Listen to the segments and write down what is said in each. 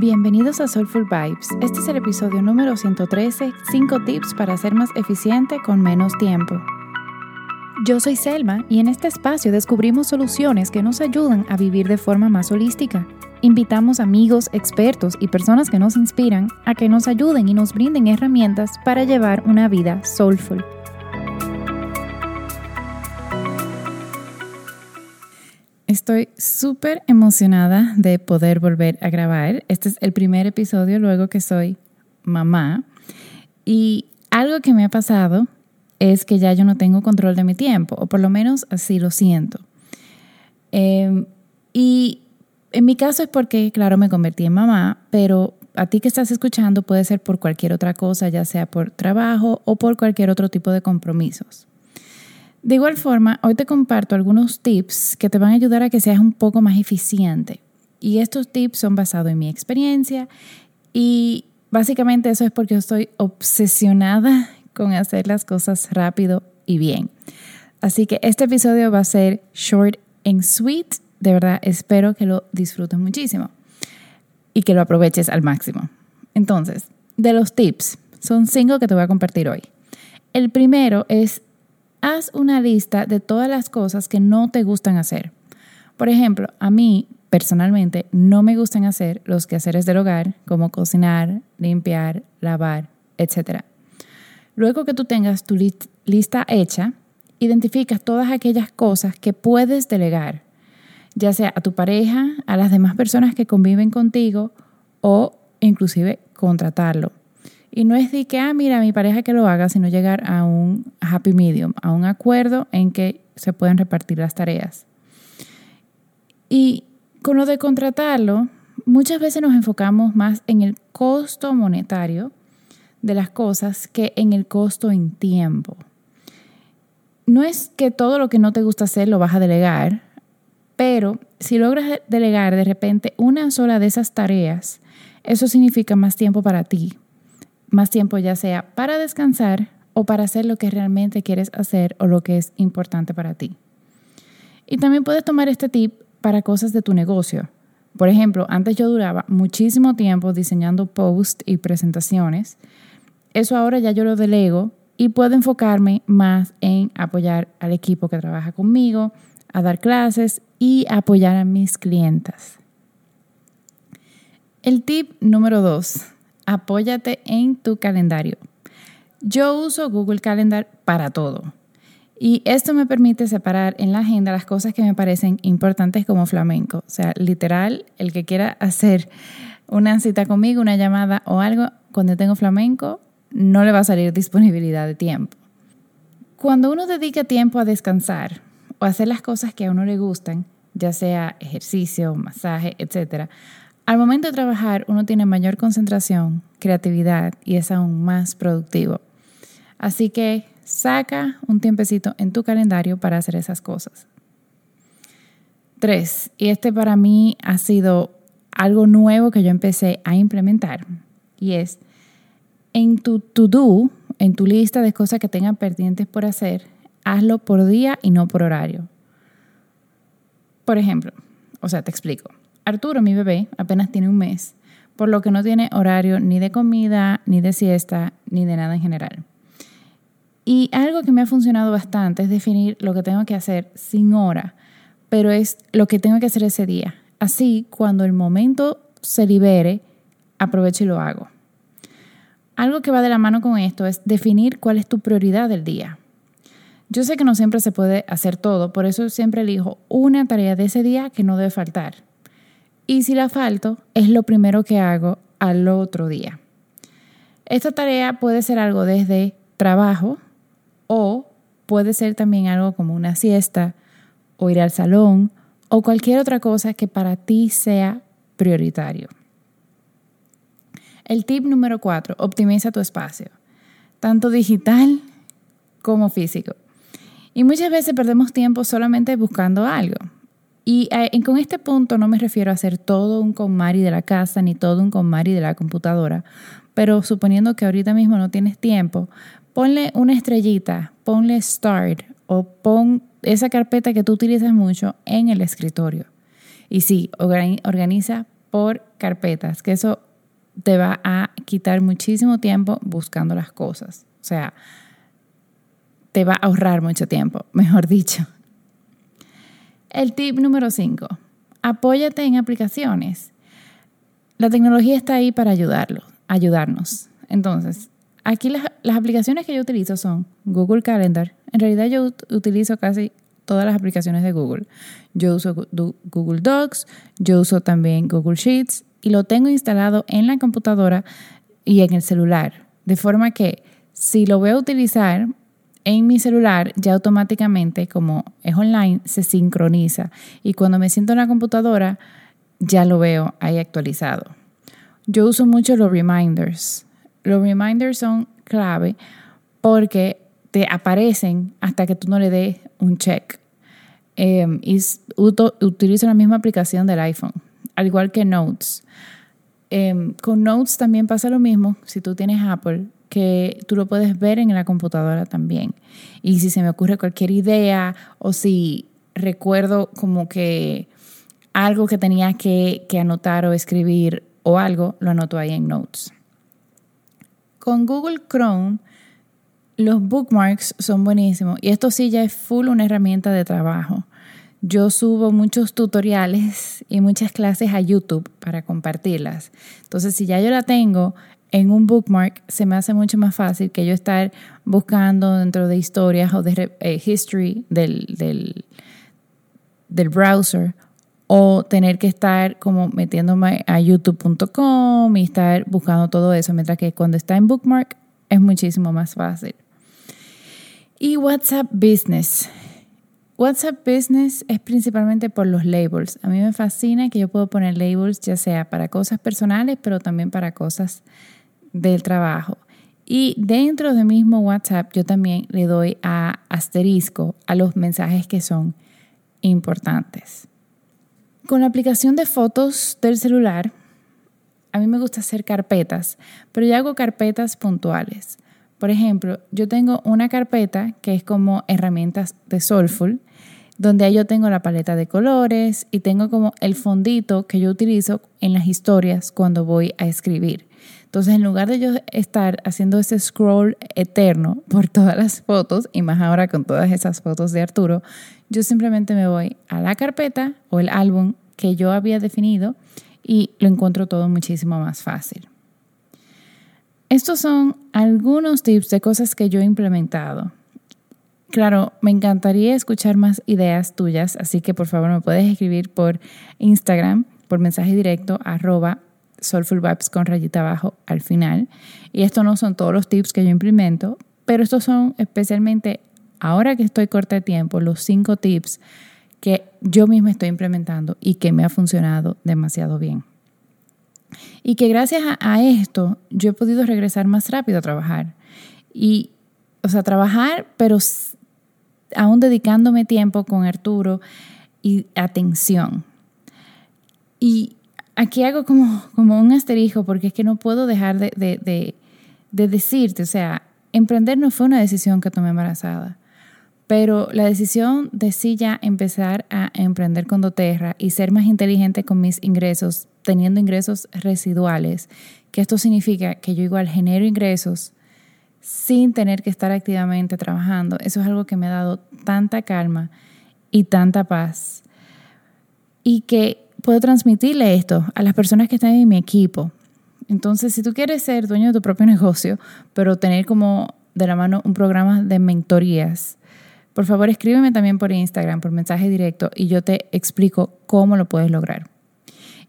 Bienvenidos a Soulful Vibes. Este es el episodio número 113, 5 tips para ser más eficiente con menos tiempo. Yo soy Selma y en este espacio descubrimos soluciones que nos ayudan a vivir de forma más holística. Invitamos amigos, expertos y personas que nos inspiran a que nos ayuden y nos brinden herramientas para llevar una vida soulful. Estoy súper emocionada de poder volver a grabar. Este es el primer episodio luego que soy mamá. Y algo que me ha pasado es que ya yo no tengo control de mi tiempo, o por lo menos así lo siento. Em, y en mi caso es porque, claro, me convertí en mamá, pero a ti que estás escuchando puede ser por cualquier otra cosa, ya sea por trabajo o por cualquier otro tipo de compromisos. De igual forma, hoy te comparto algunos tips que te van a ayudar a que seas un poco más eficiente. Y estos tips son basados en mi experiencia y básicamente eso es porque yo estoy obsesionada con hacer las cosas rápido y bien. Así que este episodio va a ser short and sweet. De verdad, espero que lo disfrutes muchísimo y que lo aproveches al máximo. Entonces, de los tips, son cinco que te voy a compartir hoy. El primero es haz una lista de todas las cosas que no te gustan hacer. Por ejemplo, a mí personalmente no me gustan hacer los quehaceres del hogar, como cocinar, limpiar, lavar, etc. Luego que tú tengas tu lista hecha, identificas todas aquellas cosas que puedes delegar, ya sea a tu pareja, a las demás personas que conviven contigo o inclusive contratarlo. Y no es de que, ah, mira, mi pareja que lo haga, sino llegar a un happy medium, a un acuerdo en que se pueden repartir las tareas. Y con lo de contratarlo, muchas veces nos enfocamos más en el costo monetario de las cosas que en el costo en tiempo. No es que todo lo que no te gusta hacer lo vas a delegar, pero si logras delegar de repente una sola de esas tareas, eso significa más tiempo para ti, más tiempo ya sea para descansar o para hacer lo que realmente quieres hacer o lo que es importante para ti. Y también puedes tomar este tip para cosas de tu negocio. Por ejemplo, antes yo duraba muchísimo tiempo diseñando posts y presentaciones. Eso ahora ya yo lo delego y puedo enfocarme más en apoyar al equipo que trabaja conmigo, a dar clases y apoyar a mis clientas. El tip número dos apóyate en tu calendario. Yo uso Google Calendar para todo. Y esto me permite separar en la agenda las cosas que me parecen importantes como flamenco. O sea, literal, el que quiera hacer una cita conmigo, una llamada o algo, cuando tengo flamenco, no le va a salir disponibilidad de tiempo. Cuando uno dedica tiempo a descansar o a hacer las cosas que a uno le gustan, ya sea ejercicio, masaje, etc., al momento de trabajar uno tiene mayor concentración, creatividad y es aún más productivo. Así que saca un tiempecito en tu calendario para hacer esas cosas. Tres, y este para mí ha sido algo nuevo que yo empecé a implementar, y es en tu to-do, en tu lista de cosas que tengan pendientes por hacer, hazlo por día y no por horario. Por ejemplo, o sea, te explico. Arturo, mi bebé, apenas tiene un mes, por lo que no tiene horario ni de comida, ni de siesta, ni de nada en general. Y algo que me ha funcionado bastante es definir lo que tengo que hacer sin hora, pero es lo que tengo que hacer ese día. Así, cuando el momento se libere, aprovecho y lo hago. Algo que va de la mano con esto es definir cuál es tu prioridad del día. Yo sé que no siempre se puede hacer todo, por eso siempre elijo una tarea de ese día que no debe faltar. Y si la falto, es lo primero que hago al otro día. Esta tarea puede ser algo desde trabajo o puede ser también algo como una siesta o ir al salón o cualquier otra cosa que para ti sea prioritario. El tip número cuatro, optimiza tu espacio, tanto digital como físico. Y muchas veces perdemos tiempo solamente buscando algo. Y eh, con este punto no me refiero a hacer todo un conmari de la casa ni todo un conmari de la computadora, pero suponiendo que ahorita mismo no tienes tiempo, ponle una estrellita, ponle start o pon esa carpeta que tú utilizas mucho en el escritorio. Y sí, organiza por carpetas, que eso te va a quitar muchísimo tiempo buscando las cosas. O sea, te va a ahorrar mucho tiempo, mejor dicho. El tip número 5. Apóyate en aplicaciones. La tecnología está ahí para ayudarnos. Entonces, aquí las, las aplicaciones que yo utilizo son Google Calendar. En realidad yo utilizo casi todas las aplicaciones de Google. Yo uso Google Docs, yo uso también Google Sheets y lo tengo instalado en la computadora y en el celular. De forma que si lo voy a utilizar en mi celular, ya automáticamente, como es online, se sincroniza. Y cuando me siento en la computadora, ya lo veo ahí actualizado. Yo uso mucho los reminders. Los reminders son clave porque te aparecen hasta que tú no le des un check. Em, y utilizo la misma aplicación del iPhone, al igual que Notes. Em, con Notes también pasa lo mismo, si tú tienes Apple, que tú lo puedes ver en la computadora también. Y si se me ocurre cualquier idea o si recuerdo como que algo que tenía que, que anotar o escribir o algo, lo anoto ahí en Notes. Con Google Chrome los bookmarks son buenísimos y esto sí ya es full una herramienta de trabajo. Yo subo muchos tutoriales y muchas clases a YouTube para compartirlas. Entonces, si ya yo la tengo en un bookmark, se me hace mucho más fácil que yo estar buscando dentro de historias o de eh, history del, del, del browser o tener que estar como metiéndome a youtube.com y estar buscando todo eso, mientras que cuando está en bookmark es muchísimo más fácil. Y WhatsApp Business. WhatsApp Business es principalmente por los labels. A mí me fascina que yo puedo poner labels ya sea para cosas personales, pero también para cosas del trabajo. Y dentro del mismo WhatsApp yo también le doy a asterisco a los mensajes que son importantes. Con la aplicación de fotos del celular, a mí me gusta hacer carpetas, pero yo hago carpetas puntuales. Por ejemplo, yo tengo una carpeta que es como herramientas de Soulful, donde yo tengo la paleta de colores y tengo como el fondito que yo utilizo en las historias cuando voy a escribir. Entonces, en lugar de yo estar haciendo ese scroll eterno por todas las fotos, y más ahora con todas esas fotos de Arturo, yo simplemente me voy a la carpeta o el álbum que yo había definido y lo encuentro todo muchísimo más fácil. Estos son algunos tips de cosas que yo he implementado. Claro, me encantaría escuchar más ideas tuyas, así que por favor me puedes escribir por Instagram, por mensaje directo, arroba Soulful Vibes con rayita abajo al final. Y estos no son todos los tips que yo implemento, pero estos son especialmente, ahora que estoy corta tiempo, los cinco tips que yo misma estoy implementando y que me ha funcionado demasiado bien. Y que gracias a, esto yo he podido regresar más rápido a trabajar. Y, o sea, trabajar, pero aún dedicándome tiempo con Arturo y atención. Y aquí hago como, como un asterisco porque es que no puedo dejar de, de, de decirte, o sea, emprender no fue una decisión que tomé embarazada. Pero la decisión de sí ya empezar a emprender con doTERRA y ser más inteligente con mis ingresos, teniendo ingresos residuales, que esto significa que yo igual genero ingresos sin tener que estar activamente trabajando, eso es algo que me ha dado tanta calma y tanta paz. Y que puedo transmitirle esto a las personas que están en mi equipo. Entonces, si tú quieres ser dueño de tu propio negocio, pero tener como de la mano un programa de mentorías, por favor, escríbeme también por Instagram, por mensaje directo, y yo te explico cómo lo puedes lograr.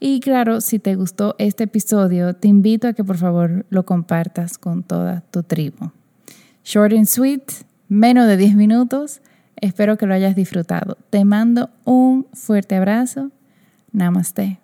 Y claro, si te gustó este episodio, te invito a que por favor lo compartas con toda tu tribu. Short and sweet, menos de 10 minutos. Espero que lo hayas disfrutado. Te mando un fuerte abrazo. Namaste.